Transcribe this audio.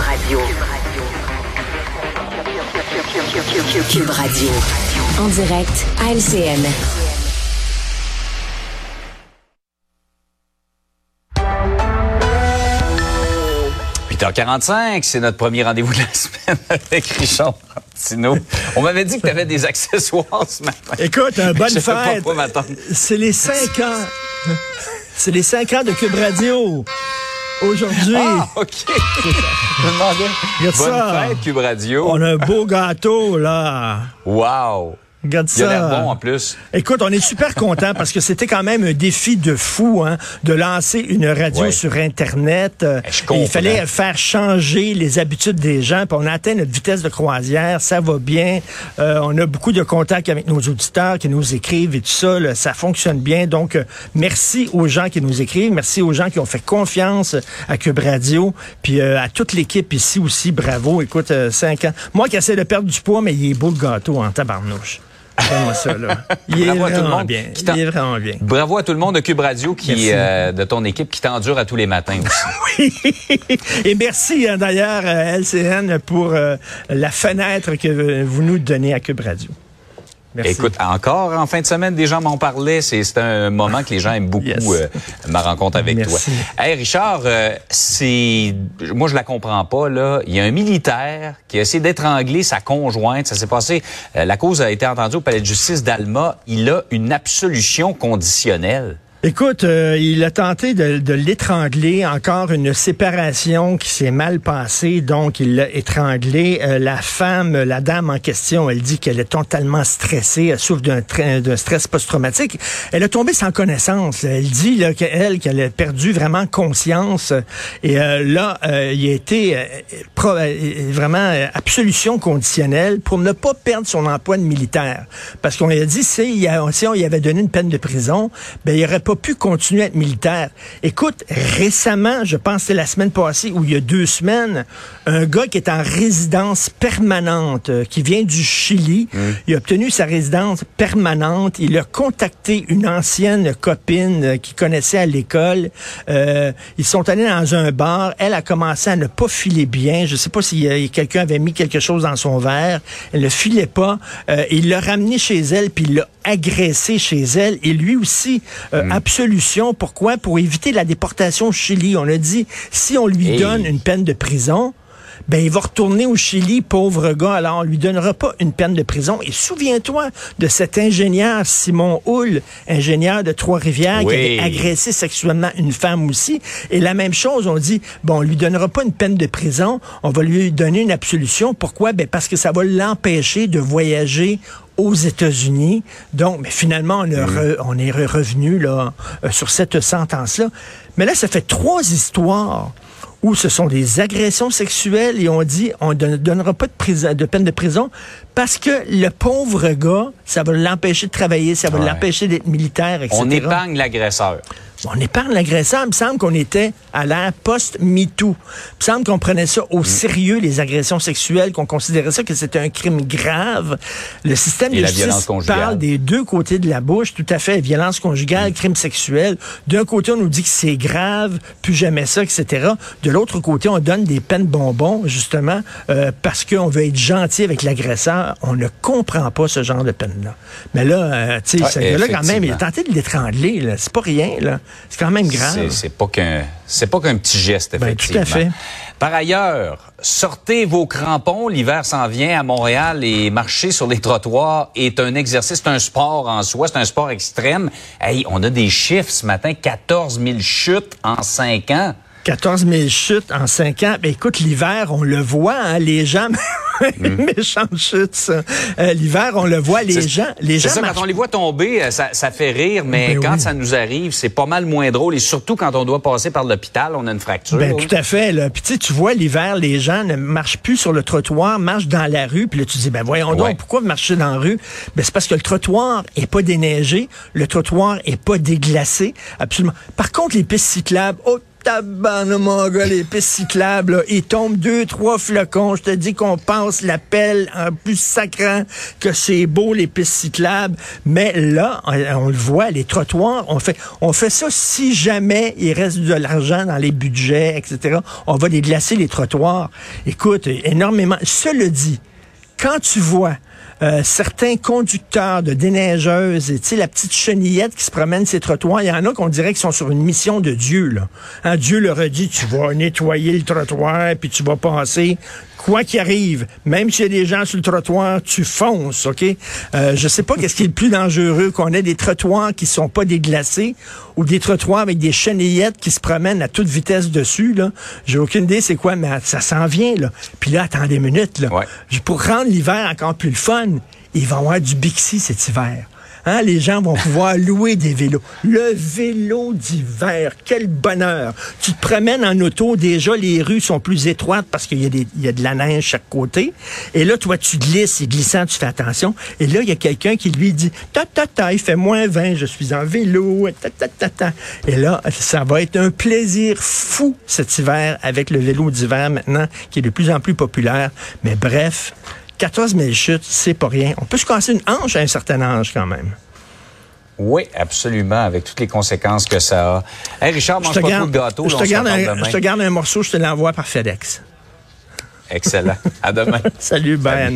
Radio. Cube Radio. En direct à LCN. 8h45, c'est notre premier rendez-vous de la semaine avec Richard Martineau. On m'avait dit que tu avais des accessoires ce matin. Écoute, un bonne Je sais pas fête. C'est les cinq ans. C'est les cinq ans de Cube Radio. Aujourd'hui. Ah, OK. Je me demandais. Regarde Bonne ça. fête, Cube Radio. On a un beau gâteau, là. Wow. Regarde Il a ça. l'air bon en plus. Écoute, on est super content parce que c'était quand même un défi de fou hein, de lancer une radio Ouais. sur Internet. Euh, et comprends. il fallait faire changer les habitudes des gens. Puis on a atteint notre vitesse de croisière. Ça va bien. Euh, on a beaucoup de contacts avec nos auditeurs qui nous écrivent et tout ça. là, ça fonctionne bien. Donc, euh, merci aux gens qui nous écrivent. Merci aux gens qui ont fait confiance à Cube Radio. Puis euh, à toute l'équipe ici aussi. Bravo. Écoute, cinq ans. Moi qui essaie de perdre du poids, mais il est beau le gâteau en tabarnouche. Donne-moi ça, là. Il est Bravo à tout le monde bien. qui t'en- Il est vraiment bien. Bravo à tout le monde de Cube Radio qui, euh, de ton équipe qui t'endure à tous les matins aussi. Et merci hein, d'ailleurs euh, LCN pour euh, la fenêtre que vous nous donnez à Cube Radio. Merci. Écoute, encore en fin de semaine, des gens m'en parlaient. C'est un moment que les gens aiment beaucoup, Yes. euh, ma rencontre avec Merci. toi. Hey Richard, euh, c'est moi je la comprends pas là. Il y a un militaire qui a essayé d'étrangler sa conjointe. Ça s'est passé. euh, la cause a été entendue au palais de justice d'Alma. Il a une absolution conditionnelle. Écoute, euh, il a tenté de, de l'étrangler. Encore une séparation qui s'est mal passée, donc il l'a étranglé. Euh, la femme, la dame en question, elle dit qu'elle est totalement stressée, elle souffre d'un stress post-traumatique. Elle a tombé sans connaissance. Elle dit là, qu'elle qu'elle a perdu vraiment conscience. Et euh, là, euh, il a été euh, pro- euh, vraiment absolution conditionnelle pour ne pas perdre son emploi de militaire. Parce qu'on lui a dit, si, il a- si on lui avait donné une peine de prison, ben, il aurait pas pu continuer à être militaire. Écoute, récemment, je pense que c'était la semaine passée ou il y a deux semaines, un gars qui est en résidence permanente, euh, qui vient du Chili, il a obtenu sa résidence permanente. Il a contacté une ancienne copine euh, qu'il connaissait à l'école. Euh, ils sont allés dans un bar. Elle a commencé à ne pas filer bien. Je sais pas si quelqu'un avait mis quelque chose dans son verre. Elle ne filait pas. Il l'a ramené chez elle, puis il l'a agressé chez elle. Et lui aussi, euh, absolution. Pourquoi? Pour éviter la déportation au Chili. On a dit, si on lui Hey. donne une peine de prison, ben il va retourner au Chili, pauvre gars. Alors on lui donnera pas une peine de prison. Et souviens-toi de cet ingénieur Simon Hull, ingénieur de Trois-Rivières, qui avait agressé sexuellement une femme aussi. Et la même chose, on dit bon, on lui donnera pas une peine de prison, on va lui donner une absolution. Pourquoi? Ben parce que ça va l'empêcher de voyager aux États-Unis. Donc, mais finalement, on, a re- on est re- revenu là euh, sur cette sentence-là. Mais là, ça fait trois histoires où ce sont des agressions sexuelles et on dit on ne donnera pas de, prison- de peine de prison parce que le pauvre gars, ça va l'empêcher de travailler, ça va Ouais. l'empêcher d'être militaire, etc. On épargne l'agresseur. On épargne l'agresseur. Il me semble qu'on était à l'ère post-MeToo. Il me semble qu'on prenait ça Mm. au sérieux, les agressions sexuelles, qu'on considérait ça que c'était un crime grave. Le système Et de la justice violence conjugale. parle des deux côtés de la bouche, tout à fait. Violence Mm. conjugale, crime sexuel. D'un côté, on nous dit que c'est grave, plus jamais ça, etc. De l'autre côté, on donne des peines bonbons, justement, euh, parce qu'on veut être gentil avec l'agresseur. On ne comprend pas ce genre de peine-là. Mais là, euh, tu sais, Ouais, ce gars-là, quand même, il a tenté de l'étrangler. là. C'est pas rien, là. C'est quand même grave. C'est- pas qu'un, c'est pas qu'un petit geste, Ben, effectivement. tout à fait. Par ailleurs, sortez vos crampons. L'hiver s'en vient à Montréal et marcher sur les trottoirs est un exercice, c'est un sport en soi, c'est un sport extrême. Hey, on a des chiffres ce matin, 14 000 chutes en 5 ans. 14 000 chutes en 5 ans. Ben, écoute, l'hiver, on le voit, hein, les gens... Méchante chute, ça. Euh, l'hiver, on le voit, les gens... Les C'est gens ça, marchent quand on les voit tomber, euh, ça, ça fait rire, mais Ben quand oui. ça nous arrive, c'est pas mal moins drôle. Et surtout quand on doit passer par l'hôpital, on a une fracture. Ben, tout à fait. Là. Puis tu sais, tu vois, l'hiver, les gens ne marchent plus sur le trottoir, marchent dans la rue. Puis là, tu dis, ben voyons Ouais. donc, pourquoi vous marchez dans la rue? Ben, c'est parce que le trottoir est pas déneigé, le trottoir est pas déglacé, absolument. Par contre, les pistes cyclables, oh, tabarne, mon gars, les pistes cyclables, là, ils tombent deux, trois flocons. Je te dis qu'on passe la pelle en plus sacrant que c'est beau, les pistes cyclables. Mais là, on, on le voit, les trottoirs, on fait, on fait ça si jamais il reste de l'argent dans les budgets, etc. On va déglacer les trottoirs. Écoute, énormément. Cela dit, quand tu vois euh, certains conducteurs de déneigeuses, tu sais, la petite chenillette qui se promène ces trottoirs, il y en a qu'on dirait qu'ils sont sur une mission de Dieu. Là. Hein, Dieu leur a dit, tu vas nettoyer le trottoir, puis tu vas passer quoi qu'il arrive, même s'il y a des gens sur le trottoir, tu fonces, OK? Euh, je sais pas qu'est-ce qui est le plus dangereux, qu'on ait des trottoirs qui sont pas déglacés ou des trottoirs avec des chenillettes qui se promènent à toute vitesse dessus, là. J'ai aucune idée c'est quoi, mais ça s'en vient, là. Puis là, attendez une minute, là. Ouais. Pour rendre l'hiver encore plus le fun, il va y avoir du Bixi cet hiver. Hein, les gens vont pouvoir louer des vélos. Le vélo d'hiver, quel bonheur. Tu te promènes en auto, déjà les rues sont plus étroites parce qu'il y, a y de la neige chaque côté. Et là, toi, tu glisses, c'est glissant, tu fais attention. Et là, il y a quelqu'un qui lui dit, ta ta ta, il fait moins 20, je suis en vélo, ta ta ta ta. Et là, ça va être un plaisir fou cet hiver avec le vélo d'hiver maintenant, qui est de plus en plus populaire. Mais bref, 14 000 chutes, c'est pas rien. On peut se casser une hanche à un certain âge quand même. Oui, absolument, avec toutes les conséquences que ça a. Hey, Richard, Je mange te, pas garde, de gâteau. je, te garde un, demain. je te garde un morceau, je te l'envoie par FedEx. Excellent. À demain. Salut, demain.